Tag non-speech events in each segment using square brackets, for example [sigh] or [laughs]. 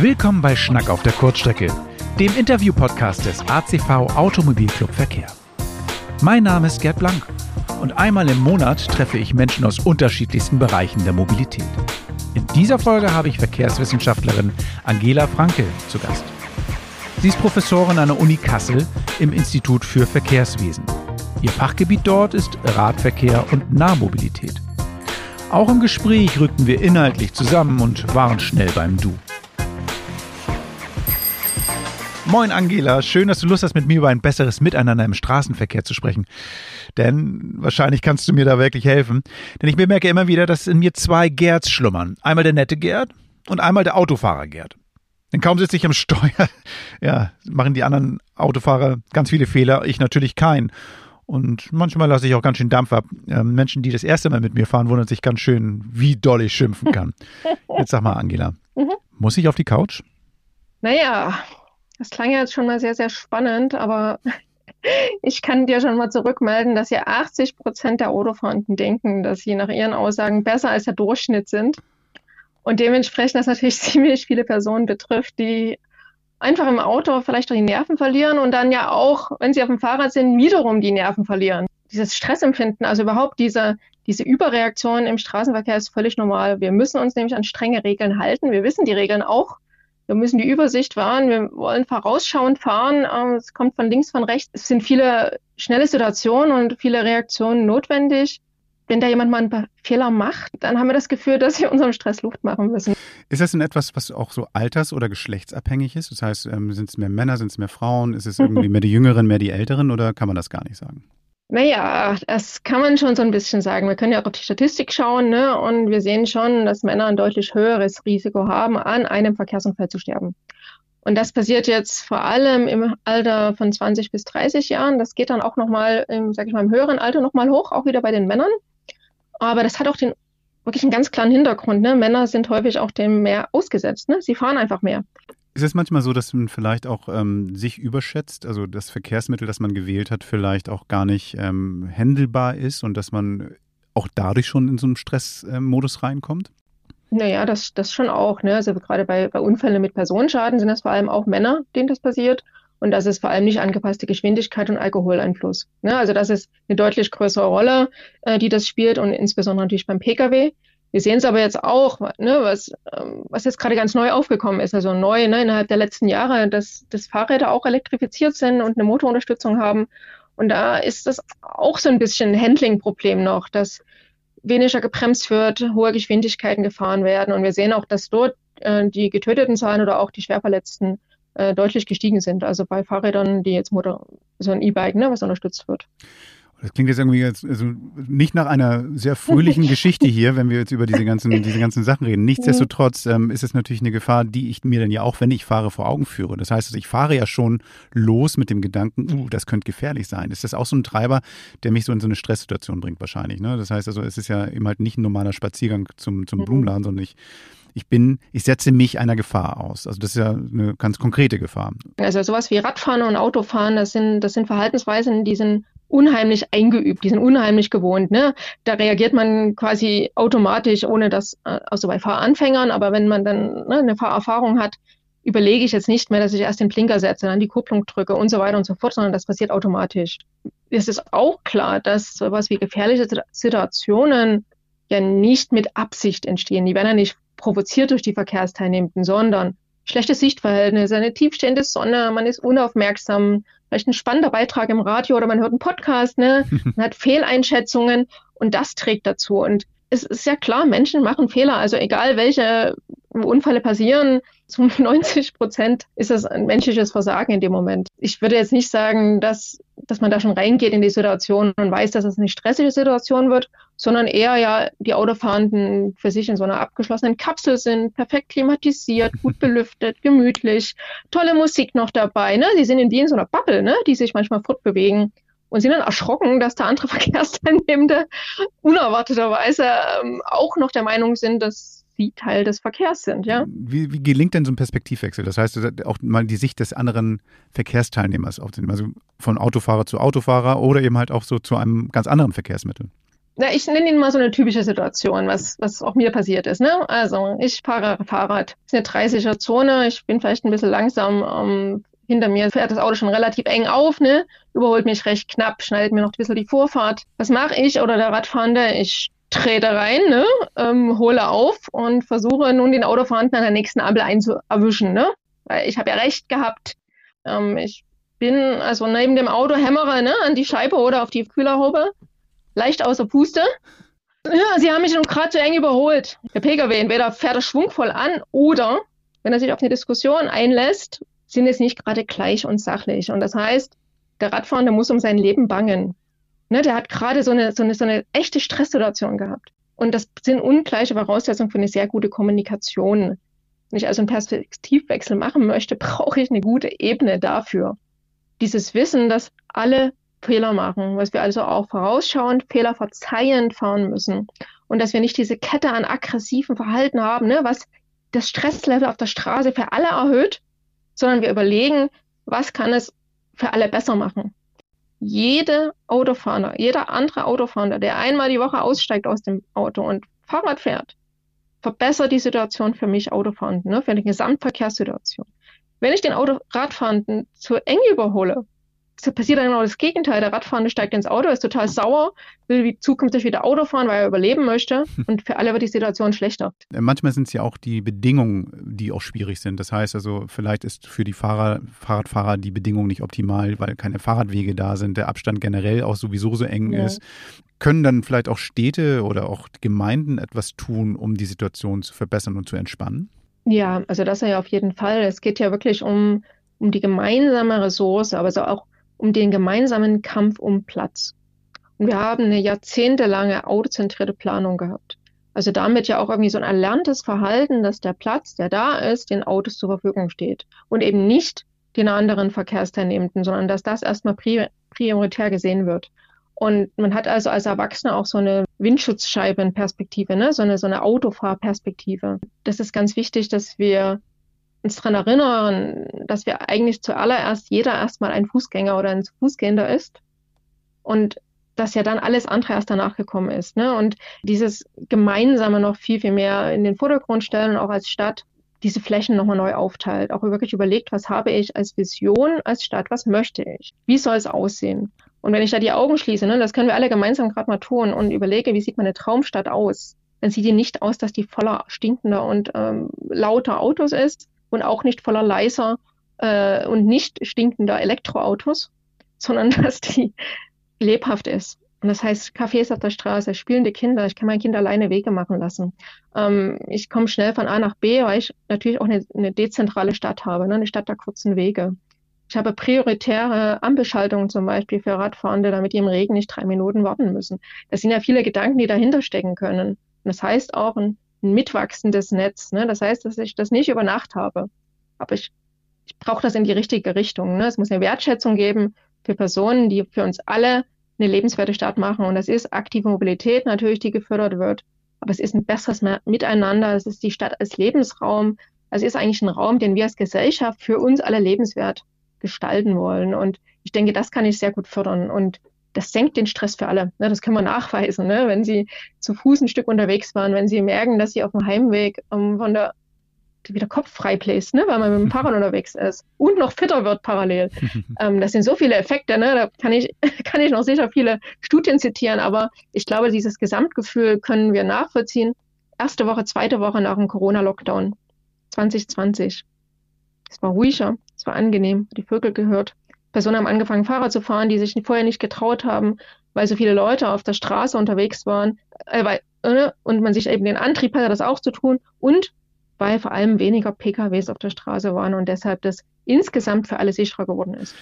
Willkommen bei Schnack auf der Kurzstrecke, dem Interview-Podcast des ACV Automobilclub Verkehr. Mein Name ist Gerd Blank und einmal im Monat treffe ich Menschen aus unterschiedlichsten Bereichen der Mobilität. In dieser Folge habe ich Verkehrswissenschaftlerin Angela Franke zu Gast. Sie ist Professorin an der Uni Kassel im Institut für Verkehrswesen. Ihr Fachgebiet dort ist Radverkehr und Nahmobilität. Auch im Gespräch rückten wir inhaltlich zusammen und waren schnell beim Du. Moin Angela, schön, dass du Lust hast, mit mir über ein besseres Miteinander im Straßenverkehr zu sprechen. Denn wahrscheinlich kannst du mir da wirklich helfen. Denn ich bemerke immer wieder, dass in mir zwei Gerds schlummern. Einmal der nette Gerd und einmal der Autofahrer Gerd. Denn kaum sitze ich am Steuer, [laughs] ja, machen die anderen Autofahrer ganz viele Fehler, ich natürlich keinen. Und manchmal lasse ich auch ganz schön Dampf ab. Ähm, Menschen, die das erste Mal mit mir fahren, wundern sich ganz schön, wie doll ich schimpfen kann. [laughs] Jetzt sag mal, Angela, mhm. muss ich auf die Couch? Naja, das klang ja jetzt schon mal sehr, sehr spannend, aber [laughs] ich kann dir schon mal zurückmelden, dass ja 80 Prozent der Autofahrenden denken, dass sie nach ihren Aussagen besser als der Durchschnitt sind. Und dementsprechend das natürlich [laughs] ziemlich viele Personen betrifft, die einfach im Auto vielleicht auch die Nerven verlieren und dann ja auch, wenn sie auf dem Fahrrad sind, wiederum die Nerven verlieren. Dieses Stressempfinden, also überhaupt diese, diese Überreaktion im Straßenverkehr ist völlig normal. Wir müssen uns nämlich an strenge Regeln halten. Wir wissen die Regeln auch. Wir müssen die Übersicht wahren. Wir wollen vorausschauend fahren. Ähm, es kommt von links, von rechts. Es sind viele schnelle Situationen und viele Reaktionen notwendig. Wenn da jemand mal einen Fehler macht, dann haben wir das Gefühl, dass wir unserem Stress Luft machen müssen. Ist das denn etwas, was auch so alters- oder geschlechtsabhängig ist? Das heißt, ähm, sind es mehr Männer, sind es mehr Frauen? Ist es [laughs] irgendwie mehr die Jüngeren, mehr die Älteren oder kann man das gar nicht sagen? Naja, das kann man schon so ein bisschen sagen. Wir können ja auch auf die Statistik schauen, ne? Und wir sehen schon, dass Männer ein deutlich höheres Risiko haben, an einem Verkehrsunfall zu sterben. Und das passiert jetzt vor allem im Alter von 20 bis 30 Jahren. Das geht dann auch nochmal, im, sag ich mal, im höheren Alter nochmal hoch, auch wieder bei den Männern. Aber das hat auch den wirklich einen ganz klaren Hintergrund. Ne? Männer sind häufig auch dem mehr ausgesetzt. Ne? Sie fahren einfach mehr. Ist es manchmal so, dass man vielleicht auch ähm, sich überschätzt, also das Verkehrsmittel, das man gewählt hat, vielleicht auch gar nicht ähm, händelbar ist und dass man auch dadurch schon in so einen Stressmodus ähm, reinkommt? Naja, das, das schon auch. Ne? Also gerade bei, bei Unfällen mit Personenschaden sind das vor allem auch Männer, denen das passiert. Und das ist vor allem nicht angepasste Geschwindigkeit und Alkoholeinfluss. Ne? Also das ist eine deutlich größere Rolle, äh, die das spielt und insbesondere natürlich beim Pkw. Wir sehen es aber jetzt auch, ne, was, ähm, was jetzt gerade ganz neu aufgekommen ist, also neu ne, innerhalb der letzten Jahre, dass, dass Fahrräder auch elektrifiziert sind und eine Motorunterstützung haben. Und da ist das auch so ein bisschen ein Handling-Problem noch, dass weniger gebremst wird, hohe Geschwindigkeiten gefahren werden. Und wir sehen auch, dass dort äh, die getöteten Zahlen oder auch die Schwerverletzten äh, deutlich gestiegen sind. Also bei Fahrrädern, die jetzt Motor, so ein E-Bike, ne, was unterstützt wird. Das klingt jetzt irgendwie jetzt, also nicht nach einer sehr fröhlichen [laughs] Geschichte hier, wenn wir jetzt über diese ganzen, diese ganzen Sachen reden. Nichtsdestotrotz ähm, ist es natürlich eine Gefahr, die ich mir dann ja auch, wenn ich fahre, vor Augen führe. Das heißt, ich fahre ja schon los mit dem Gedanken, uh, das könnte gefährlich sein. Ist das auch so ein Treiber, der mich so in so eine Stresssituation bringt wahrscheinlich? Ne? Das heißt also, es ist ja eben halt nicht ein normaler Spaziergang zum, zum. Blumenladen, sondern ich ich bin, ich setze mich einer Gefahr aus. Also das ist ja eine ganz konkrete Gefahr. Also sowas wie Radfahren und Autofahren, das sind, das sind Verhaltensweisen, die sind unheimlich eingeübt, die sind unheimlich gewohnt. Ne? Da reagiert man quasi automatisch, ohne das, äh, also bei Fahranfängern, aber wenn man dann ne, eine Fahrerfahrung hat, überlege ich jetzt nicht mehr, dass ich erst den Blinker setze, dann die Kupplung drücke und so weiter und so fort, sondern das passiert automatisch. Es ist auch klar, dass sowas wie gefährliche Situationen ja nicht mit Absicht entstehen. Die werden ja nicht provoziert durch die Verkehrsteilnehmenden, sondern schlechte Sichtverhältnisse, eine tiefstehende Sonne, man ist unaufmerksam, vielleicht ein spannender Beitrag im Radio oder man hört einen Podcast, ne? [laughs] man hat Fehleinschätzungen und das trägt dazu. Und es ist ja klar, Menschen machen Fehler. Also egal welche Unfälle passieren, zu [laughs] 90 Prozent ist das ein menschliches Versagen in dem Moment. Ich würde jetzt nicht sagen, dass, dass man da schon reingeht in die Situation und weiß, dass es eine stressige Situation wird, sondern eher ja die Autofahrenden für sich in so einer abgeschlossenen Kapsel sind, perfekt klimatisiert, gut [laughs] belüftet, gemütlich, tolle Musik noch dabei. Ne? Die sind in wie in so einer Bubble, ne? die sich manchmal fortbewegen und sind dann erschrocken, dass da andere [laughs] Verkehrsteilnehmende unerwarteterweise ähm, auch noch der Meinung sind, dass sie Teil des Verkehrs sind, ja. Wie, wie gelingt denn so ein Perspektivwechsel? Das heißt, auch mal die Sicht des anderen Verkehrsteilnehmers aufzunehmen, also von Autofahrer zu Autofahrer oder eben halt auch so zu einem ganz anderen Verkehrsmittel. Na, ich nenne Ihnen mal so eine typische Situation, was, was auch mir passiert ist. Ne? Also, ich fahre Fahrrad. Es ist eine 30er Zone. Ich bin vielleicht ein bisschen langsam. Ähm, hinter mir fährt das Auto schon relativ eng auf, ne? überholt mich recht knapp, schneidet mir noch ein bisschen die Vorfahrt. Was mache ich oder der Radfahrende? Ich trete rein, ne? ähm, hole auf und versuche nun den Autofahrenden an der nächsten Ampel einzuerwischen. Ne? Weil ich habe ja recht gehabt. Ähm, ich bin also neben dem Auto hämmere ne, an die Scheibe oder auf die Kühlerhaube leicht außer Puste. Ja, sie haben mich gerade zu eng überholt. Der Pkw entweder fährt er schwungvoll an oder, wenn er sich auf eine Diskussion einlässt, sind es nicht gerade gleich und sachlich. Und das heißt, der Radfahrende muss um sein Leben bangen. Ne, der hat gerade so eine, so, eine, so eine echte Stresssituation gehabt. Und das sind ungleiche Voraussetzungen für eine sehr gute Kommunikation. Wenn ich also einen Perspektivwechsel machen möchte, [laughs] brauche ich eine gute Ebene dafür. Dieses Wissen, dass alle Fehler machen, dass wir also auch vorausschauend, Fehler verzeihend fahren müssen und dass wir nicht diese Kette an aggressiven Verhalten haben, ne, was das Stresslevel auf der Straße für alle erhöht, sondern wir überlegen, was kann es für alle besser machen. Jede Autofahrer, jeder andere Autofahrer, der einmal die Woche aussteigt aus dem Auto und Fahrrad fährt, verbessert die Situation für mich Autofahrenden, ne, für die Gesamtverkehrssituation. Wenn ich den Auto Radfahrenden zu eng überhole, passiert dann genau das Gegenteil. Der Radfahrende steigt ins Auto, ist total sauer, will zukünftig wieder Auto fahren, weil er überleben möchte. [laughs] Und für alle wird die Situation schlechter. Äh, manchmal sind es ja auch die Bedingungen, die auch schwierig sind. Das heißt also, vielleicht ist für die Fahrer, Fahrradfahrer die Bedingung nicht optimal, weil keine Fahrradwege da sind, der Abstand generell auch sowieso so eng ja. ist. Können dann vielleicht auch Städte oder auch Gemeinden etwas tun, um die Situation zu verbessern und zu entspannen? Ja, also das ja auf jeden Fall. Es geht ja wirklich um, um die gemeinsame Ressource, aber so auch um den gemeinsamen Kampf um Platz. Und wir haben eine jahrzehntelange autozentrierte Planung gehabt. Also damit ja auch irgendwie so ein erlerntes Verhalten, dass der Platz, der da ist, den Autos zur Verfügung steht und eben nicht den anderen Verkehrsteilnehmenden, sondern dass das erstmal prioritär gesehen wird. Und man hat also als Erwachsener auch so eine Windschutzscheibenperspektive, ne? so eine, so eine Autofahrperspektive. Das ist ganz wichtig, dass wir uns daran erinnern, dass wir eigentlich zuallererst jeder erstmal ein Fußgänger oder ein Fußgänger ist und dass ja dann alles andere erst danach gekommen ist. Ne? Und dieses Gemeinsame noch viel, viel mehr in den Vordergrund stellen, auch als Stadt, diese Flächen nochmal neu aufteilt, auch wirklich überlegt, was habe ich als Vision als Stadt, was möchte ich, wie soll es aussehen. Und wenn ich da die Augen schließe, ne, das können wir alle gemeinsam gerade mal tun und überlege, wie sieht meine Traumstadt aus, dann sieht die nicht aus, dass die voller stinkender und ähm, lauter Autos ist, und auch nicht voller leiser äh, und nicht stinkender Elektroautos, sondern [laughs] dass die lebhaft ist. Und das heißt, Cafés auf der Straße, spielende Kinder, ich kann mein Kind alleine Wege machen lassen. Ähm, ich komme schnell von A nach B, weil ich natürlich auch eine, eine dezentrale Stadt habe, ne? eine Stadt der kurzen Wege. Ich habe prioritäre Ampelschaltungen zum Beispiel für Radfahrende, damit die im Regen nicht drei Minuten warten müssen. Das sind ja viele Gedanken, die dahinter stecken können. Und das heißt auch ein ein mitwachsendes Netz. Ne? Das heißt, dass ich das nicht über Nacht habe. Aber ich, ich brauche das in die richtige Richtung. Ne? Es muss eine Wertschätzung geben für Personen, die für uns alle eine lebenswerte Stadt machen. Und das ist aktive Mobilität natürlich, die gefördert wird. Aber es ist ein besseres Miteinander. Es ist die Stadt als Lebensraum. Es ist eigentlich ein Raum, den wir als Gesellschaft für uns alle lebenswert gestalten wollen. Und ich denke, das kann ich sehr gut fördern. Und das senkt den Stress für alle. Ne? Das können wir nachweisen. Ne? Wenn Sie zu Fuß ein Stück unterwegs waren, wenn Sie merken, dass Sie auf dem Heimweg um, von der wieder Kopf frei bläst, ne? weil man mit dem Fahrrad [laughs] unterwegs ist und noch fitter wird parallel. [laughs] ähm, das sind so viele Effekte, ne? da kann ich, [laughs] kann ich noch sicher viele Studien zitieren, aber ich glaube, dieses Gesamtgefühl können wir nachvollziehen. Erste Woche, zweite Woche nach dem Corona-Lockdown 2020. Es war ruhiger, es war angenehm, die Vögel gehört. Personen haben angefangen, Fahrrad zu fahren, die sich vorher nicht getraut haben, weil so viele Leute auf der Straße unterwegs waren, äh, weil, äh, und man sich eben den Antrieb hatte, das auch zu tun, und weil vor allem weniger PKWs auf der Straße waren und deshalb das insgesamt für alle sicherer geworden ist.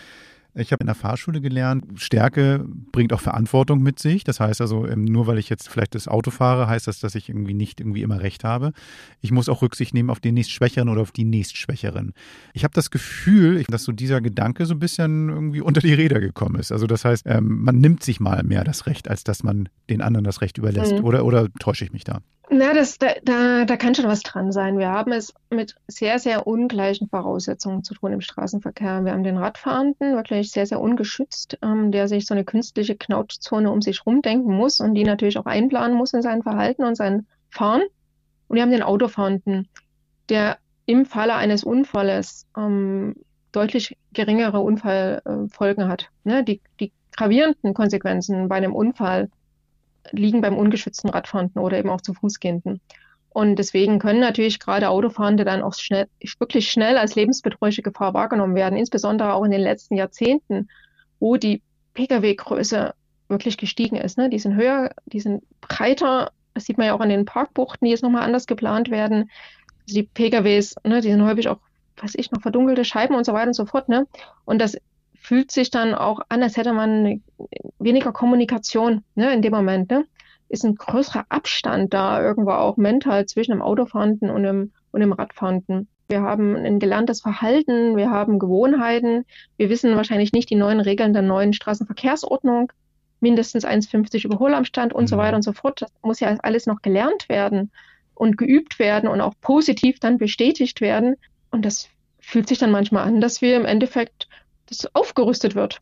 Ich habe in der Fahrschule gelernt, Stärke bringt auch Verantwortung mit sich. Das heißt also, ähm, nur weil ich jetzt vielleicht das Auto fahre, heißt das, dass ich irgendwie nicht irgendwie immer recht habe. Ich muss auch Rücksicht nehmen auf den nächstschwächeren oder auf die nächstschwächeren. Ich habe das Gefühl, dass so dieser Gedanke so ein bisschen irgendwie unter die Räder gekommen ist. Also das heißt, ähm, man nimmt sich mal mehr das Recht, als dass man den anderen das Recht überlässt. Mhm. Oder, oder täusche ich mich da? Na, das, da, da, da kann schon was dran sein. Wir haben es mit sehr, sehr ungleichen Voraussetzungen zu tun im Straßenverkehr. Wir haben den Radfahrenden wirklich sehr, sehr ungeschützt, ähm, der sich so eine künstliche Knautschzone um sich rumdenken muss und die natürlich auch einplanen muss in sein Verhalten und sein Fahren. Und wir haben den Autofahrenden, der im Falle eines Unfalles ähm, deutlich geringere Unfallfolgen hat. Ne? Die, die gravierenden Konsequenzen bei einem Unfall liegen beim ungeschützten Radfahrenden oder eben auch zu Fußgehenden. Und deswegen können natürlich gerade Autofahrende dann auch schnell, wirklich schnell als lebensbedrohliche Gefahr wahrgenommen werden, insbesondere auch in den letzten Jahrzehnten, wo die Pkw-Größe wirklich gestiegen ist. Ne? Die sind höher, die sind breiter. Das sieht man ja auch an den Parkbuchten, die jetzt nochmal anders geplant werden. Also die PKWs, ne, die sind häufig auch, weiß ich, noch verdunkelte Scheiben und so weiter und so fort. Ne? Und das fühlt sich dann auch an, als hätte man weniger Kommunikation ne, in dem Moment. Ne? Ist ein größerer Abstand da irgendwo auch mental zwischen dem Autofahrenden und dem, und dem Radfahrenden. Wir haben ein gelerntes Verhalten, wir haben Gewohnheiten, wir wissen wahrscheinlich nicht die neuen Regeln der neuen Straßenverkehrsordnung, mindestens 1,50 Überholamstand und mhm. so weiter und so fort. Das muss ja alles noch gelernt werden und geübt werden und auch positiv dann bestätigt werden. Und das fühlt sich dann manchmal an, dass wir im Endeffekt das aufgerüstet wird.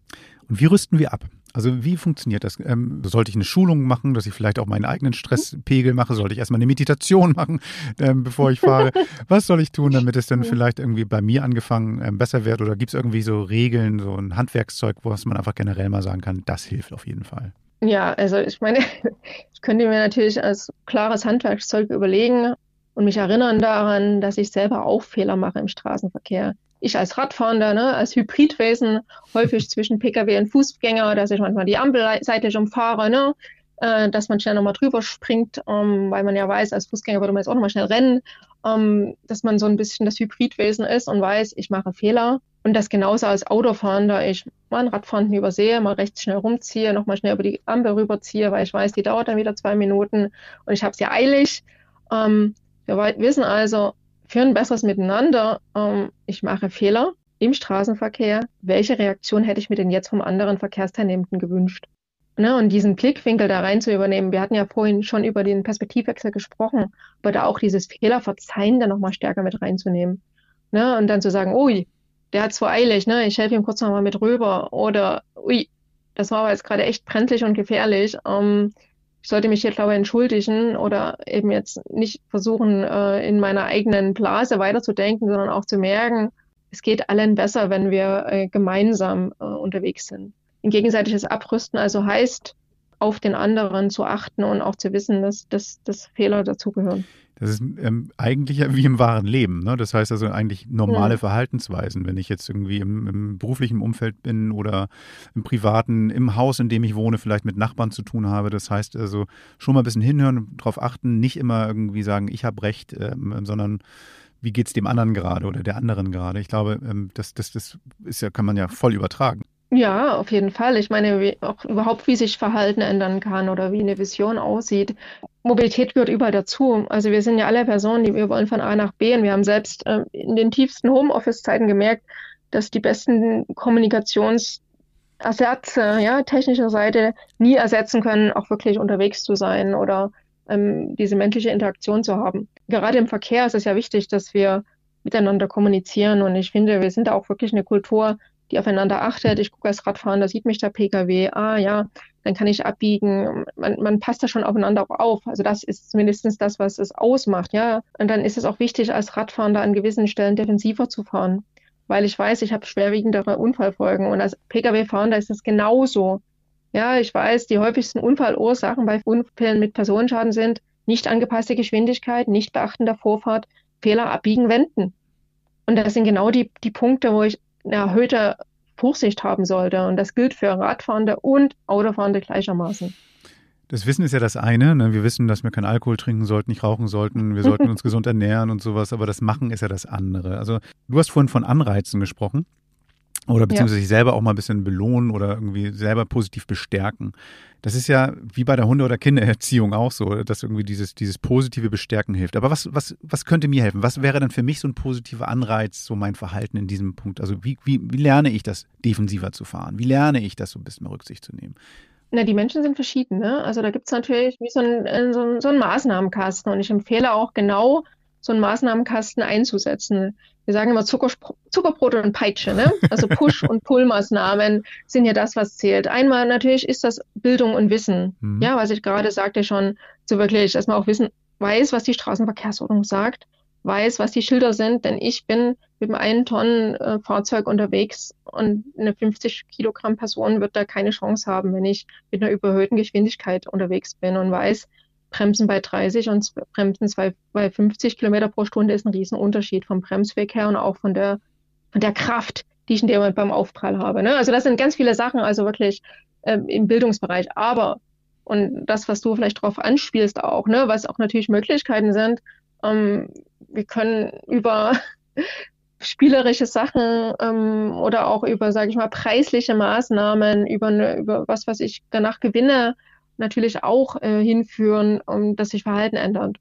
Und wie rüsten wir ab? Also wie funktioniert das? Ähm, sollte ich eine Schulung machen, dass ich vielleicht auch meinen eigenen Stresspegel mache? Sollte ich erstmal eine Meditation [laughs] machen, ähm, bevor ich fahre? [laughs] Was soll ich tun, damit es dann vielleicht irgendwie bei mir angefangen ähm, besser wird? Oder gibt es irgendwie so Regeln, so ein Handwerkszeug, was man einfach generell mal sagen kann, das hilft auf jeden Fall? Ja, also ich meine, [laughs] ich könnte mir natürlich als klares Handwerkszeug überlegen und mich erinnern daran, dass ich selber auch Fehler mache im Straßenverkehr ich als Radfahrender, ne, als Hybridwesen, häufig zwischen Pkw und Fußgänger, dass ich manchmal die Ampel seitlich umfahre, ne, äh, dass man schnell nochmal drüber springt, ähm, weil man ja weiß, als Fußgänger würde man jetzt auch nochmal schnell rennen, ähm, dass man so ein bisschen das Hybridwesen ist und weiß, ich mache Fehler. Und das genauso als Autofahrender, ich mal einen Radfahrenden übersehe, mal rechts schnell rumziehe, nochmal schnell über die Ampel rüberziehe, weil ich weiß, die dauert dann wieder zwei Minuten und ich habe es ja eilig. Ähm, wir wissen also, für ein besseres Miteinander, ähm, ich mache Fehler im Straßenverkehr, welche Reaktion hätte ich mir denn jetzt vom anderen Verkehrsteilnehmenden gewünscht? Ne, und diesen Blickwinkel da rein zu übernehmen. Wir hatten ja vorhin schon über den Perspektivwechsel gesprochen, aber da auch dieses Fehlerverzeihen dann nochmal stärker mit reinzunehmen. Ne, und dann zu sagen, ui, der hat zwar eilig, ne, ich helfe ihm kurz nochmal mit rüber. Oder, ui, das war aber jetzt gerade echt brenzlig und gefährlich. Ähm, ich sollte mich hier, glaube ich, entschuldigen oder eben jetzt nicht versuchen, äh, in meiner eigenen Blase weiterzudenken, sondern auch zu merken, es geht allen besser, wenn wir äh, gemeinsam äh, unterwegs sind. Ein gegenseitiges Abrüsten also heißt, auf den anderen zu achten und auch zu wissen, dass, dass, dass Fehler dazugehören. Das ist ähm, eigentlich wie im wahren Leben. Ne? Das heißt also eigentlich normale ja. Verhaltensweisen. Wenn ich jetzt irgendwie im, im, beruflichen Umfeld bin oder im privaten, im Haus, in dem ich wohne, vielleicht mit Nachbarn zu tun habe. Das heißt also schon mal ein bisschen hinhören, darauf achten, nicht immer irgendwie sagen, ich habe recht, ähm, sondern wie geht es dem anderen gerade oder der anderen gerade. Ich glaube, ähm, das, das, das ist ja, kann man ja voll übertragen. Ja, auf jeden Fall. Ich meine, wie, auch überhaupt, wie sich Verhalten ändern kann oder wie eine Vision aussieht. Mobilität gehört überall dazu. Also wir sind ja alle Personen, die wir wollen von A nach B und wir haben selbst äh, in den tiefsten Homeoffice-Zeiten gemerkt, dass die besten Kommunikationsersätze, ja, technischer Seite nie ersetzen können, auch wirklich unterwegs zu sein oder ähm, diese menschliche Interaktion zu haben. Gerade im Verkehr ist es ja wichtig, dass wir miteinander kommunizieren und ich finde, wir sind da auch wirklich eine Kultur, die aufeinander achtet. Ich gucke als Radfahren, da sieht mich der Pkw, ah ja, dann kann ich abbiegen. Man, man passt da schon aufeinander auf. Also das ist zumindest das, was es ausmacht, ja. Und dann ist es auch wichtig, als Radfahrer an gewissen Stellen defensiver zu fahren. Weil ich weiß, ich habe schwerwiegendere Unfallfolgen. Und als Pkw-Fahrer ist es genauso. Ja, ich weiß, die häufigsten Unfallursachen bei Unfällen mit Personenschaden sind nicht angepasste Geschwindigkeit, nicht beachten der Vorfahrt, Fehler abbiegen, wenden. Und das sind genau die, die Punkte, wo ich eine erhöhte Vorsicht haben sollte. Und das gilt für Radfahrende und Autofahrende gleichermaßen. Das Wissen ist ja das eine. Ne? Wir wissen, dass wir keinen Alkohol trinken sollten, nicht rauchen sollten. Wir sollten [laughs] uns gesund ernähren und sowas. Aber das Machen ist ja das andere. Also du hast vorhin von Anreizen gesprochen. Oder beziehungsweise ja. sich selber auch mal ein bisschen belohnen oder irgendwie selber positiv bestärken. Das ist ja wie bei der Hunde- oder Kindererziehung auch so, dass irgendwie dieses, dieses positive Bestärken hilft. Aber was, was, was könnte mir helfen? Was wäre dann für mich so ein positiver Anreiz, so mein Verhalten in diesem Punkt? Also wie, wie, wie lerne ich das, defensiver zu fahren? Wie lerne ich das, so ein bisschen Rücksicht zu nehmen? Na, die Menschen sind verschieden, ne? Also da gibt es natürlich wie so ein, äh, so, so ein Maßnahmenkasten und ich empfehle auch genau, so einen Maßnahmenkasten einzusetzen. Wir sagen immer Zucker, Zuckerbrot und Peitsche, ne? Also Push- [laughs] und Pull-Maßnahmen sind ja das, was zählt. Einmal natürlich ist das Bildung und Wissen. Mhm. Ja, was ich gerade sagte schon, so wirklich, dass man auch wissen, weiß, was die Straßenverkehrsordnung sagt, weiß, was die Schilder sind, denn ich bin mit einem einen Tonnen äh, Fahrzeug unterwegs und eine 50 Kilogramm Person wird da keine Chance haben, wenn ich mit einer überhöhten Geschwindigkeit unterwegs bin und weiß, Bremsen bei 30 und Bremsen bei 50 Kilometer pro Stunde ist ein Riesenunterschied vom Bremsweg her und auch von der, von der Kraft, die ich in dem Moment beim Aufprall habe. Ne? Also das sind ganz viele Sachen, also wirklich ähm, im Bildungsbereich. Aber, und das, was du vielleicht darauf anspielst auch, ne, was auch natürlich Möglichkeiten sind, ähm, wir können über [laughs] spielerische Sachen ähm, oder auch über, sage ich mal, preisliche Maßnahmen, über, eine, über was, was ich danach gewinne, natürlich auch äh, hinführen, um, dass sich Verhalten ändert.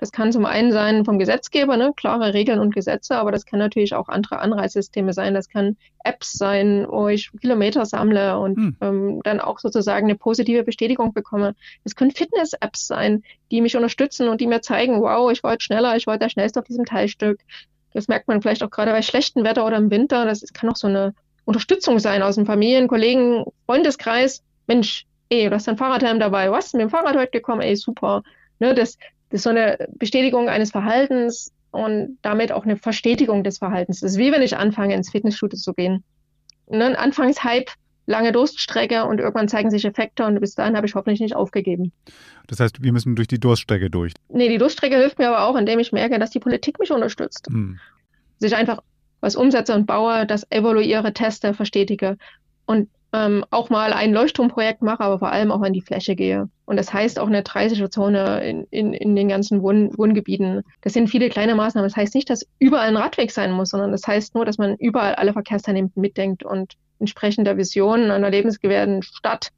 Das kann zum einen sein vom Gesetzgeber, ne, klare Regeln und Gesetze, aber das kann natürlich auch andere Anreizsysteme sein. Das kann Apps sein, wo ich Kilometer sammle und hm. ähm, dann auch sozusagen eine positive Bestätigung bekomme. Es können Fitness-Apps sein, die mich unterstützen und die mir zeigen, wow, ich wollte schneller, ich wollte der Schnellste auf diesem Teilstück. Das merkt man vielleicht auch gerade bei schlechtem Wetter oder im Winter. Das kann auch so eine Unterstützung sein aus dem Familien, Kollegen, Freundeskreis. Mensch, ey, du hast dein Fahrradhelm dabei, was, mit dem Fahrrad heute gekommen, ey, super. Ne, das, das ist so eine Bestätigung eines Verhaltens und damit auch eine Verstetigung des Verhaltens. Das ist wie wenn ich anfange, ins Fitnessstudio zu gehen. Ne, ein Anfangshype, lange Durststrecke und irgendwann zeigen sich Effekte und bis dahin habe ich hoffentlich nicht aufgegeben. Das heißt, wir müssen durch die Durststrecke durch. Nee, die Durststrecke hilft mir aber auch, indem ich merke, dass die Politik mich unterstützt. Hm. Dass ich einfach was umsetze und baue, das evaluiere, teste, verstetige. Und ähm, auch mal ein Leuchtturmprojekt mache, aber vor allem auch an die Fläche gehe. Und das heißt auch eine 30er-Zone in, in, in den ganzen Wohn Wohngebieten. Das sind viele kleine Maßnahmen. Das heißt nicht, dass überall ein Radweg sein muss, sondern das heißt nur, dass man überall alle Verkehrsteilnehmenden mitdenkt und entsprechend der Vision einer lebenswerten Stadt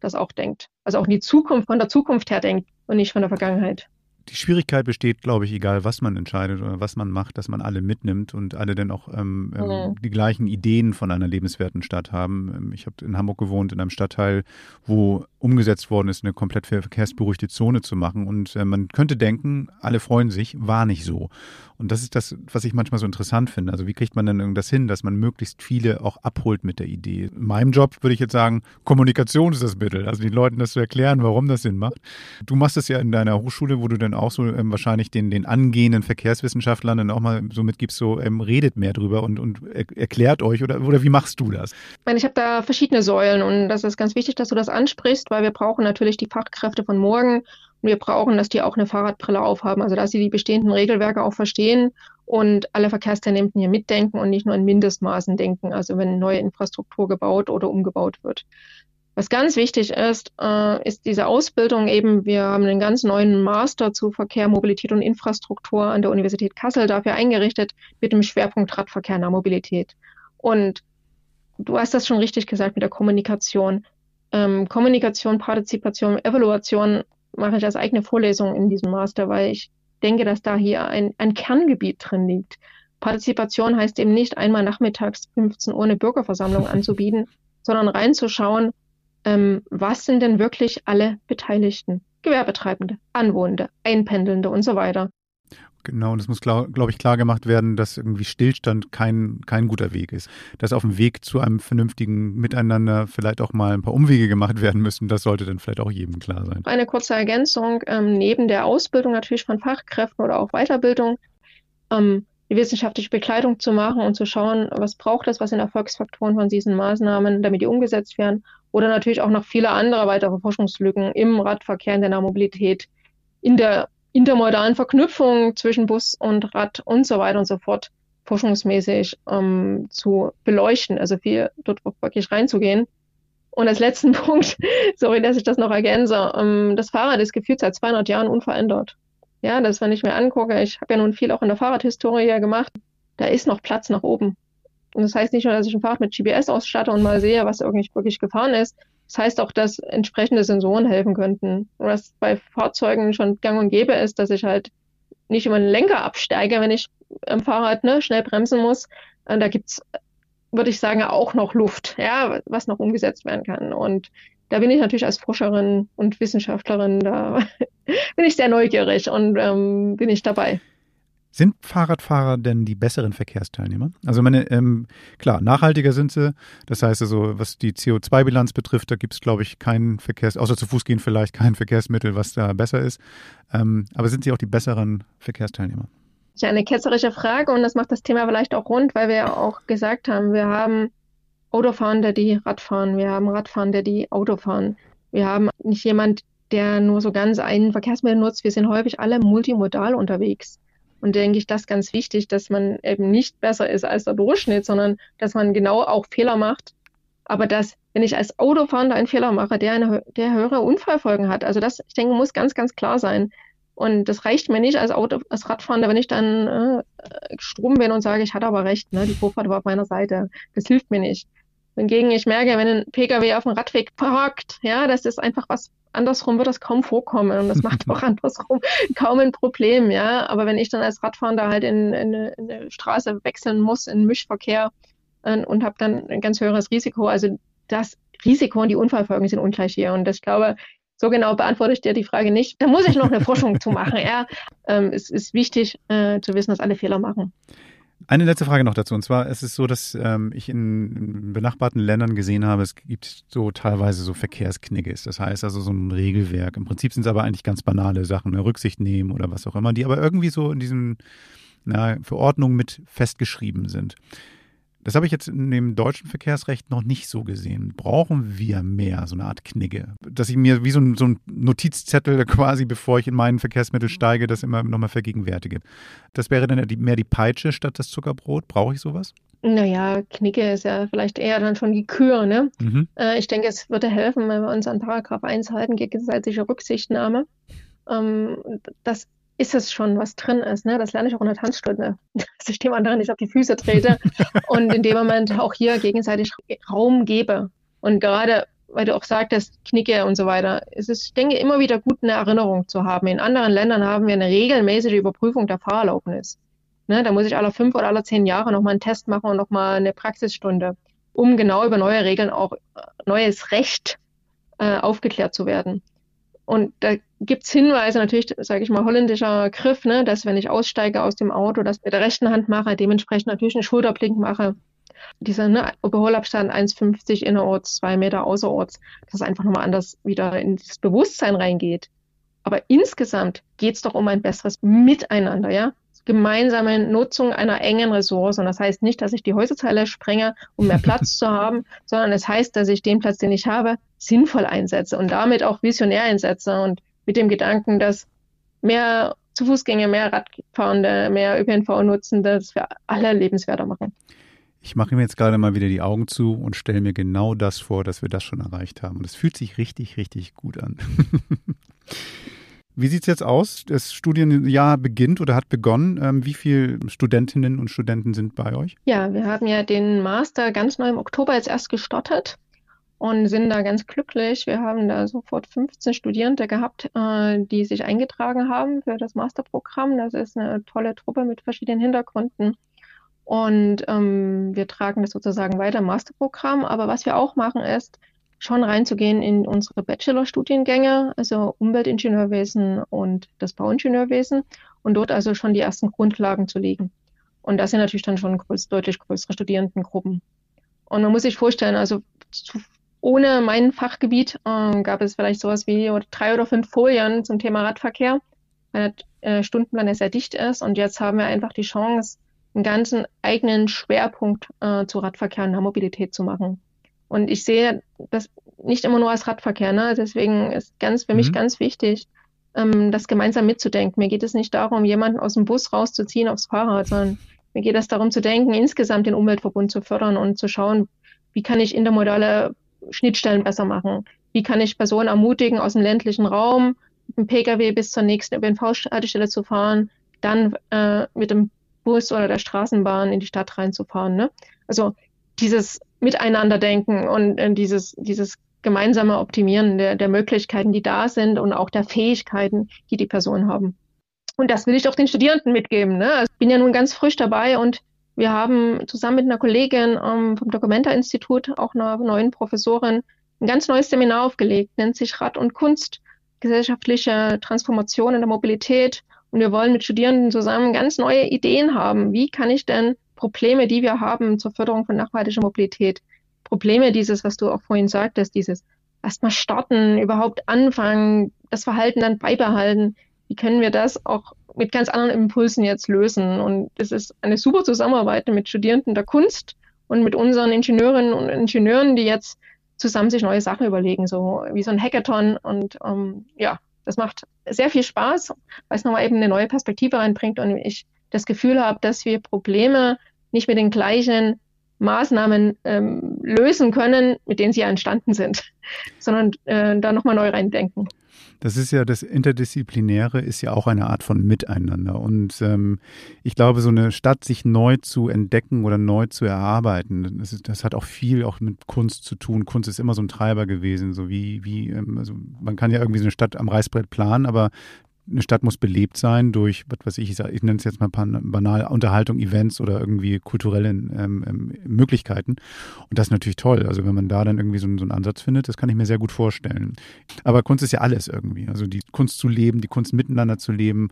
das auch denkt. Also auch in die Zukunft, von der Zukunft her denkt und nicht von der Vergangenheit die Schwierigkeit besteht, glaube ich, egal was man entscheidet oder was man macht, dass man alle mitnimmt und alle dann auch ähm, mhm. die gleichen Ideen von einer lebenswerten Stadt haben. Ähm, ich habe in Hamburg gewohnt, in einem Stadtteil, wo umgesetzt worden ist, eine komplett verkehrsberuhigte Zone zu machen. Und äh, man könnte denken, alle freuen sich, war nicht so. Und das ist das, was ich manchmal so interessant finde. Also wie kriegt man denn das hin, dass man möglichst viele auch abholt mit der Idee? In meinem Job würde ich jetzt sagen, Kommunikation ist das Mittel. Also den Leuten das zu erklären, warum das Sinn macht. Du machst es ja in deiner Hochschule, wo du dann auch so ähm, wahrscheinlich den, den angehenden Verkehrswissenschaftlern dann auch mal so mitgibst, so ähm, redet mehr drüber und, und er, erklärt euch oder, oder wie machst du das? Ich meine, ich habe da verschiedene Säulen und das ist ganz wichtig, dass du das ansprichst, weil wir brauchen natürlich die Fachkräfte von morgen wir brauchen, dass die auch eine Fahrradbrille aufhaben, also dass sie die bestehenden Regelwerke auch verstehen und alle Verkehrsteilnehmenden hier mitdenken und nicht nur in Mindestmaßen denken, also wenn neue Infrastruktur gebaut oder umgebaut wird. Was ganz wichtig ist, äh, ist diese Ausbildung eben. Wir haben einen ganz neuen Master zu Verkehr, Mobilität und Infrastruktur an der Universität Kassel dafür eingerichtet mit dem Schwerpunkt Radverkehr, Nahmobilität. Und du hast das schon richtig gesagt mit der Kommunikation. Ähm, Kommunikation, Partizipation, Evaluation mache ich als eigene Vorlesung in diesem Master, weil ich denke, dass da hier ein, ein Kerngebiet drin liegt. Partizipation heißt eben nicht einmal nachmittags 15 Uhr eine Bürgerversammlung [laughs] anzubieten, sondern reinzuschauen, ähm, was sind denn wirklich alle Beteiligten? Gewerbetreibende, Anwohnende, Einpendelnde und so weiter. Genau, und es muss, glaube ich, klar gemacht werden, dass irgendwie Stillstand kein, kein guter Weg ist. Dass auf dem Weg zu einem vernünftigen Miteinander vielleicht auch mal ein paar Umwege gemacht werden müssen, das sollte dann vielleicht auch jedem klar sein. Eine kurze Ergänzung, ähm, neben der Ausbildung natürlich von Fachkräften oder auch Weiterbildung, ähm, die wissenschaftliche Bekleidung zu machen und zu schauen, was braucht es, was sind Erfolgsfaktoren von diesen Maßnahmen, damit die umgesetzt werden. Oder natürlich auch noch viele andere weitere Forschungslücken im Radverkehr, in der Nahmobilität, in der intermodalen Verknüpfung zwischen Bus und Rad und so weiter und so fort forschungsmäßig ähm, zu beleuchten, also viel dort wirklich reinzugehen. Und als letzten [laughs] Punkt, sorry, dass ich das noch ergänze, ähm, das Fahrrad ist gefühlt seit 200 Jahren unverändert. Ja, das, wenn ich mir angucke, ich habe ja nun viel auch in der Fahrradhistorie gemacht, da ist noch Platz nach oben. Und das heißt nicht nur, dass ich ein Fahrrad mit GPS ausstatte und mal sehe, was irgendwie wirklich gefahren ist, das heißt auch, dass entsprechende Sensoren helfen könnten. Was bei Fahrzeugen schon gang und gäbe ist, dass ich halt nicht über den Lenker absteige, wenn ich am Fahrrad ne, schnell bremsen muss. Und da gibt's, würde ich sagen, auch noch Luft, ja, was noch umgesetzt werden kann. Und da bin ich natürlich als Forscherin und Wissenschaftlerin, da [laughs] bin ich sehr neugierig und ähm, bin ich dabei. Sind Fahrradfahrer denn die besseren Verkehrsteilnehmer? Also meine, ähm, klar, nachhaltiger sind sie. Das heißt also, was die CO2-Bilanz betrifft, da gibt es, glaube ich, kein Verkehrs, außer zu Fuß gehen vielleicht, kein [laughs] Verkehrsmittel, was da besser ist. Ähm, aber sind sie auch die besseren Verkehrsteilnehmer? Ja, eine ketzerische Frage und das macht das Thema vielleicht auch rund, weil wir ja auch gesagt haben, wir haben Autofahrende, die Radfahren, wir haben Radfahrende, die Auto fahren. Wir haben nicht jemand, der nur so ganz ein Verkehrsmittel nutzt. Wir sind häufig alle multimodal unterwegs. Und denke ich, das ist ganz wichtig, dass man eben nicht besser ist als der Durchschnitt, sondern dass man genau auch Fehler macht. Aber dass, wenn ich als Autofahrer einen Fehler mache, der eine der höhere Unfallfolgen hat, also das, ich denke, muss ganz, ganz klar sein. Und das reicht mir nicht als Auto, als Radfahrer, wenn ich dann äh, Strom bin und sage, ich hatte aber recht, ne, die Vorfahrt war auf meiner Seite. Das hilft mir nicht. Hingegen, ich merke, wenn ein Pkw auf dem Radweg parkt, ja, das ist einfach was, andersrum wird das kaum vorkommen und das macht [laughs] auch andersrum kaum ein Problem, ja. Aber wenn ich dann als Radfahrer halt in, in, eine, in eine Straße wechseln muss, in Mischverkehr äh, und habe dann ein ganz höheres Risiko, also das Risiko und die Unfallfolgen sind ungleich hier. Und ich glaube, so genau beantworte ich dir die Frage nicht. Da muss ich noch eine Forschung zu machen. [laughs] Ja, ähm, es ist wichtig äh, zu wissen, dass alle Fehler machen. Eine letzte Frage noch dazu. Und zwar ist es so, dass ähm, ich in, benachbarten Ländern gesehen habe, es gibt so teilweise so Verkehrsknigges. Das heißt also so ein Regelwerk. Im Prinzip sind es aber eigentlich ganz banale Sachen, eine Rücksicht nehmen oder was auch immer, die aber irgendwie so in diesen na, Verordnungen mit festgeschrieben sind. Das habe ich jetzt in dem deutschen Verkehrsrecht noch nicht so gesehen. Brauchen wir mehr, so eine Art Knigge? Dass ich mir wie so ein, so ein Notizzettel [laughs] quasi, bevor ich in meinen Verkehrsmittel steige, das immer nochmal vergegenwärtige. Das wäre dann mehr die Peitsche statt das Zuckerbrot. Brauche ich sowas? Naja, Knigge ist ja vielleicht eher dann schon die Kür, ne? Mhm. Äh, ich denke, es würde helfen, wenn wir uns an Paragraph 1 halten, gegenseitige Rücksichtnahme. Ähm, das ist es schon, was drin ist. Ne? Das lerne ich auch in der Tanzstunde, [laughs] dass ich dem anderen nicht auf die Füße trete und in dem Moment auch hier gegenseitig Raum gebe. Und gerade, weil du auch sagtest, Knicke und so weiter, es ist, ich denke, immer wieder gut, eine Erinnerung zu haben. In anderen Ländern haben wir eine regelmäßige Überprüfung der Fahrerlaubnis. Ne? Da muss ich alle fünf oder alle zehn Jahre nochmal einen Test machen und nochmal eine Praxisstunde, um genau über neue Regeln auch äh, neues Recht äh, aufgeklärt zu werden. Und da gibt es Hinweise, natürlich, sage ich mal, holländischer Griff, ne, dass wenn ich aussteige aus dem Auto, das mit der rechten Hand mache, dementsprechend natürlich einen Schulterblick mache. Dieser ne, Überholabstand 1,50 innerorts, zwei Meter außerorts, dass einfach nochmal anders wieder ins Bewusstsein reingeht. Aber insgesamt geht es doch um ein besseres Miteinander, ja gemeinsame Nutzung einer engen Ressource. Und das heißt nicht, dass ich die Häuserzeile sprenge, um mehr Platz zu haben, [laughs] sondern es heißt, dass ich den Platz, den ich habe, sinnvoll einsetze und damit auch visionär einsetze und mit dem Gedanken, dass mehr zu Fußgänger, mehr Radfahrende, mehr ÖPNV-Nutzende das für alle lebenswerter machen. Ich mache mir jetzt gerade mal wieder die Augen zu und stelle mir genau das vor, dass wir das schon erreicht haben. Und es fühlt sich richtig, richtig gut an. [laughs] Wie sieht es jetzt aus? Das Studienjahr beginnt oder hat begonnen. Ähm, wie viele Studentinnen und Studenten sind bei euch? Ja, wir haben ja den Master ganz neu im Oktober jetzt erst gestartet und sind da ganz glücklich. Wir haben da sofort 15 Studierende gehabt, äh, die sich eingetragen haben für das Masterprogramm. Das ist eine tolle Truppe mit verschiedenen Hintergründen. Und ähm, wir tragen das sozusagen weiter Masterprogramm. Aber was wir auch machen ist, schon reinzugehen in unsere Bachelor-Studiengänge, also Umweltingenieurwesen und das Bauingenieurwesen und dort also schon die ersten Grundlagen zu legen. Und das sind natürlich dann schon größ deutlich größere Studierendengruppen. Und man muss sich vorstellen, also zu, ohne mein Fachgebiet äh, gab es vielleicht sowas wie drei oder fünf Folien zum Thema Radverkehr, weil der äh, Stundenplan ja sehr dicht ist. Und jetzt haben wir einfach die Chance, einen ganzen eigenen Schwerpunkt äh, zu Radverkehr und Mobilität zu machen. Und ich sehe das nicht immer nur als Radverkehr. Ne? Deswegen ist ganz für mhm. mich ganz wichtig, ähm, das gemeinsam mitzudenken. Mir geht es nicht darum, jemanden aus dem Bus rauszuziehen aufs Fahrrad, sondern mir geht es darum zu denken, insgesamt den Umweltverbund zu fördern und zu schauen, wie kann ich intermodale Schnittstellen besser machen? Wie kann ich Personen ermutigen, aus dem ländlichen Raum mit dem Pkw bis zur nächsten ÖPNV-Haltestelle zu fahren, dann äh, mit dem Bus oder der Straßenbahn in die Stadt reinzufahren. Ne? Also dieses Miteinander denken und äh, dieses, dieses gemeinsame Optimieren der, der Möglichkeiten, die da sind und auch der Fähigkeiten, die die Personen haben. Und das will ich auch den Studierenden mitgeben. Ne? Also ich bin ja nun ganz frisch dabei und wir haben zusammen mit einer Kollegin ähm, vom Documenta-Institut, auch einer neuen Professorin, ein ganz neues Seminar aufgelegt, nennt sich Rad und Kunst, gesellschaftliche Transformation in der Mobilität. Und wir wollen mit Studierenden zusammen ganz neue Ideen haben. Wie kann ich denn Probleme, die wir haben zur Förderung von nachhaltiger Mobilität, Probleme dieses, was du auch vorhin sagtest, dieses erstmal starten, überhaupt anfangen, das Verhalten dann beibehalten. Wie können wir das auch mit ganz anderen Impulsen jetzt lösen? Und es ist eine super Zusammenarbeit mit Studierenden der Kunst und mit unseren Ingenieurinnen und Ingenieuren, die jetzt zusammen sich neue Sachen überlegen, so wie so ein Hackathon. Und ähm, ja, das macht sehr viel Spaß, weil es nochmal eben eine neue Perspektive reinbringt und ich das Gefühl habe, dass wir Probleme nicht mit den gleichen Maßnahmen ähm, lösen können, mit denen sie ja entstanden sind, [laughs] sondern äh, da nochmal neu reindenken. Das ist ja das Interdisziplinäre, ist ja auch eine Art von Miteinander. Und ähm, ich glaube, so eine Stadt sich neu zu entdecken oder neu zu erarbeiten, das, ist, das hat auch viel auch mit Kunst zu tun. Kunst ist immer so ein Treiber gewesen, so wie, wie ähm, also man kann ja irgendwie so eine Stadt am Reißbrett planen, aber eine Stadt muss belebt sein durch, was weiß ich, ich, ich nenne es jetzt mal banal, Unterhaltung, Events oder irgendwie kulturelle ähm, ähm, Möglichkeiten. Und das ist natürlich toll. Also wenn man da dann irgendwie so, so, einen Ansatz findet, das kann ich mir sehr gut vorstellen. Aber Kunst ist ja alles irgendwie. Also die Kunst zu leben, die Kunst miteinander zu leben.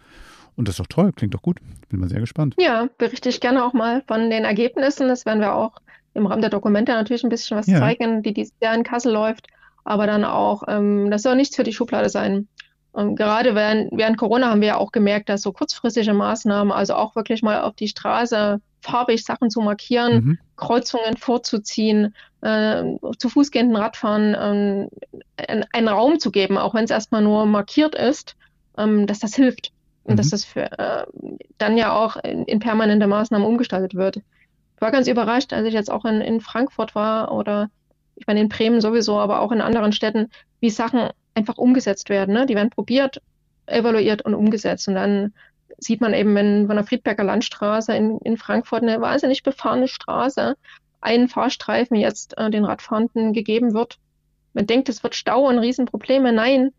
Und das ist doch toll, klingt doch gut. Bin mal sehr gespannt. Ja, berichte ich gerne auch mal von den Ergebnissen. Das werden wir auch im Rahmen der Dokumente natürlich ein bisschen was ja. zeigen, die dieses Jahr in Kassel läuft. Aber dann auch, ähm, das soll nichts für die Schublade sein. Und gerade während, während Corona haben wir ja auch gemerkt, dass so kurzfristige Maßnahmen, also auch wirklich mal auf die Straße farbig Sachen zu markieren, mhm. Kreuzungen vorzuziehen, äh, zu Fuß gehenden Radfahren äh, einen Raum zu geben, auch wenn es erstmal nur markiert ist, ähm, dass das hilft und mhm. dass das für, äh, dann ja auch in, in, permanente Maßnahmen umgestaltet wird. Ich war ganz überrascht, als ich jetzt auch in, in Frankfurt war oder ich meine in Bremen sowieso, aber auch in anderen Städten, wie Sachen einfach umgesetzt werden. Ne? Die werden probiert, evaluiert und umgesetzt. Und dann sieht man eben, wenn von der Friedberger Landstraße in, in Frankfurt eine wahnsinnig befahrene Straße, einen Fahrstreifen jetzt äh, den Radfahrenden gegeben wird. Man denkt, es wird Stau und Riesenprobleme. Nein,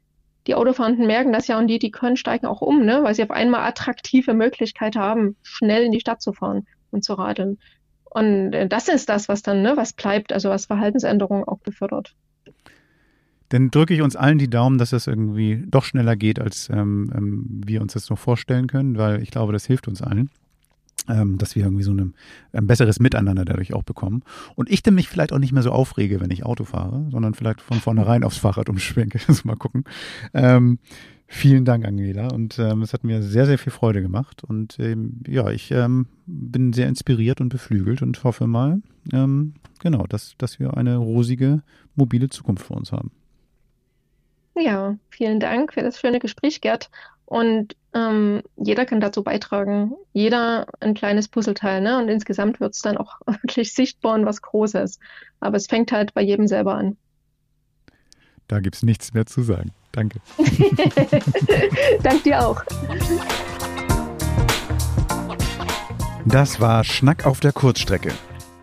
die Autofahrenden merken das ja und die, die können, steigen auch um, ne? weil sie auf einmal attraktive Möglichkeit haben, schnell in die Stadt zu fahren und zu radeln. Und äh, das ist das, was dann, ne, was bleibt, also was Verhaltensänderungen auch befördert. Dann drücke ich uns allen die Daumen, dass das irgendwie doch schneller geht, als ähm, ähm, wir uns das noch vorstellen können, weil ich glaube, das hilft uns allen. Ähm, dass wir irgendwie so eine, ein besseres Miteinander dadurch auch bekommen. Und ich dann mich vielleicht auch nicht mehr so aufrege, wenn ich Auto fahre, sondern vielleicht von vornherein aufs Fahrrad umschwenke. [laughs] Also mal gucken. Ähm, vielen Dank, Angela. Und ähm, es hat mir sehr, sehr viel Freude gemacht. Und ähm, ja, ich ähm, bin sehr inspiriert und beflügelt und hoffe mal, ähm, genau, dass, dass wir eine rosige, mobile Zukunft vor uns haben. Ja, vielen Dank für das schöne Gespräch, Gerd. Und ähm, jeder kann dazu beitragen. Jeder ein kleines Puzzleteil, ne? Und insgesamt wird es dann auch [laughs] wirklich sichtbar und was Großes. Aber es fängt halt bei jedem selber an. Da gibt es nichts mehr zu sagen. Danke. [laughs] Dank dir auch. Das war Schnack auf der Kurzstrecke,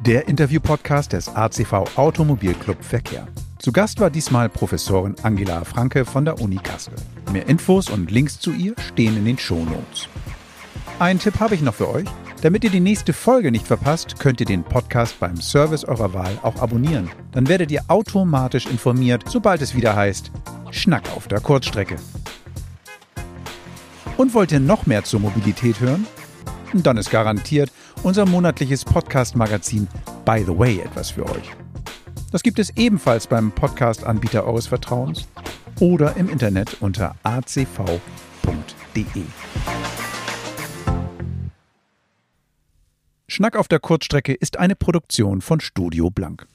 der Interview-Podcast des ACV Automobilclub Verkehr. Zu Gast war diesmal Professorin Angela Franke von der Uni Kassel. Mehr Infos und Links zu ihr stehen in den Shownotes. Einen Tipp habe ich noch für euch. Damit ihr die nächste Folge nicht verpasst, könnt ihr den Podcast beim Service eurer Wahl auch abonnieren. Dann werdet ihr automatisch informiert, sobald es wieder heißt Schnack auf der Kurzstrecke. Und wollt ihr noch mehr zur Mobilität hören? Dann ist garantiert unser monatliches Podcast-Magazin By the Way etwas für euch. Das gibt es ebenfalls beim Podcast-Anbieter eures Vertrauens oder im Internet unter acv.de. Schnack auf der Kurzstrecke ist eine Produktion von Studio Blank.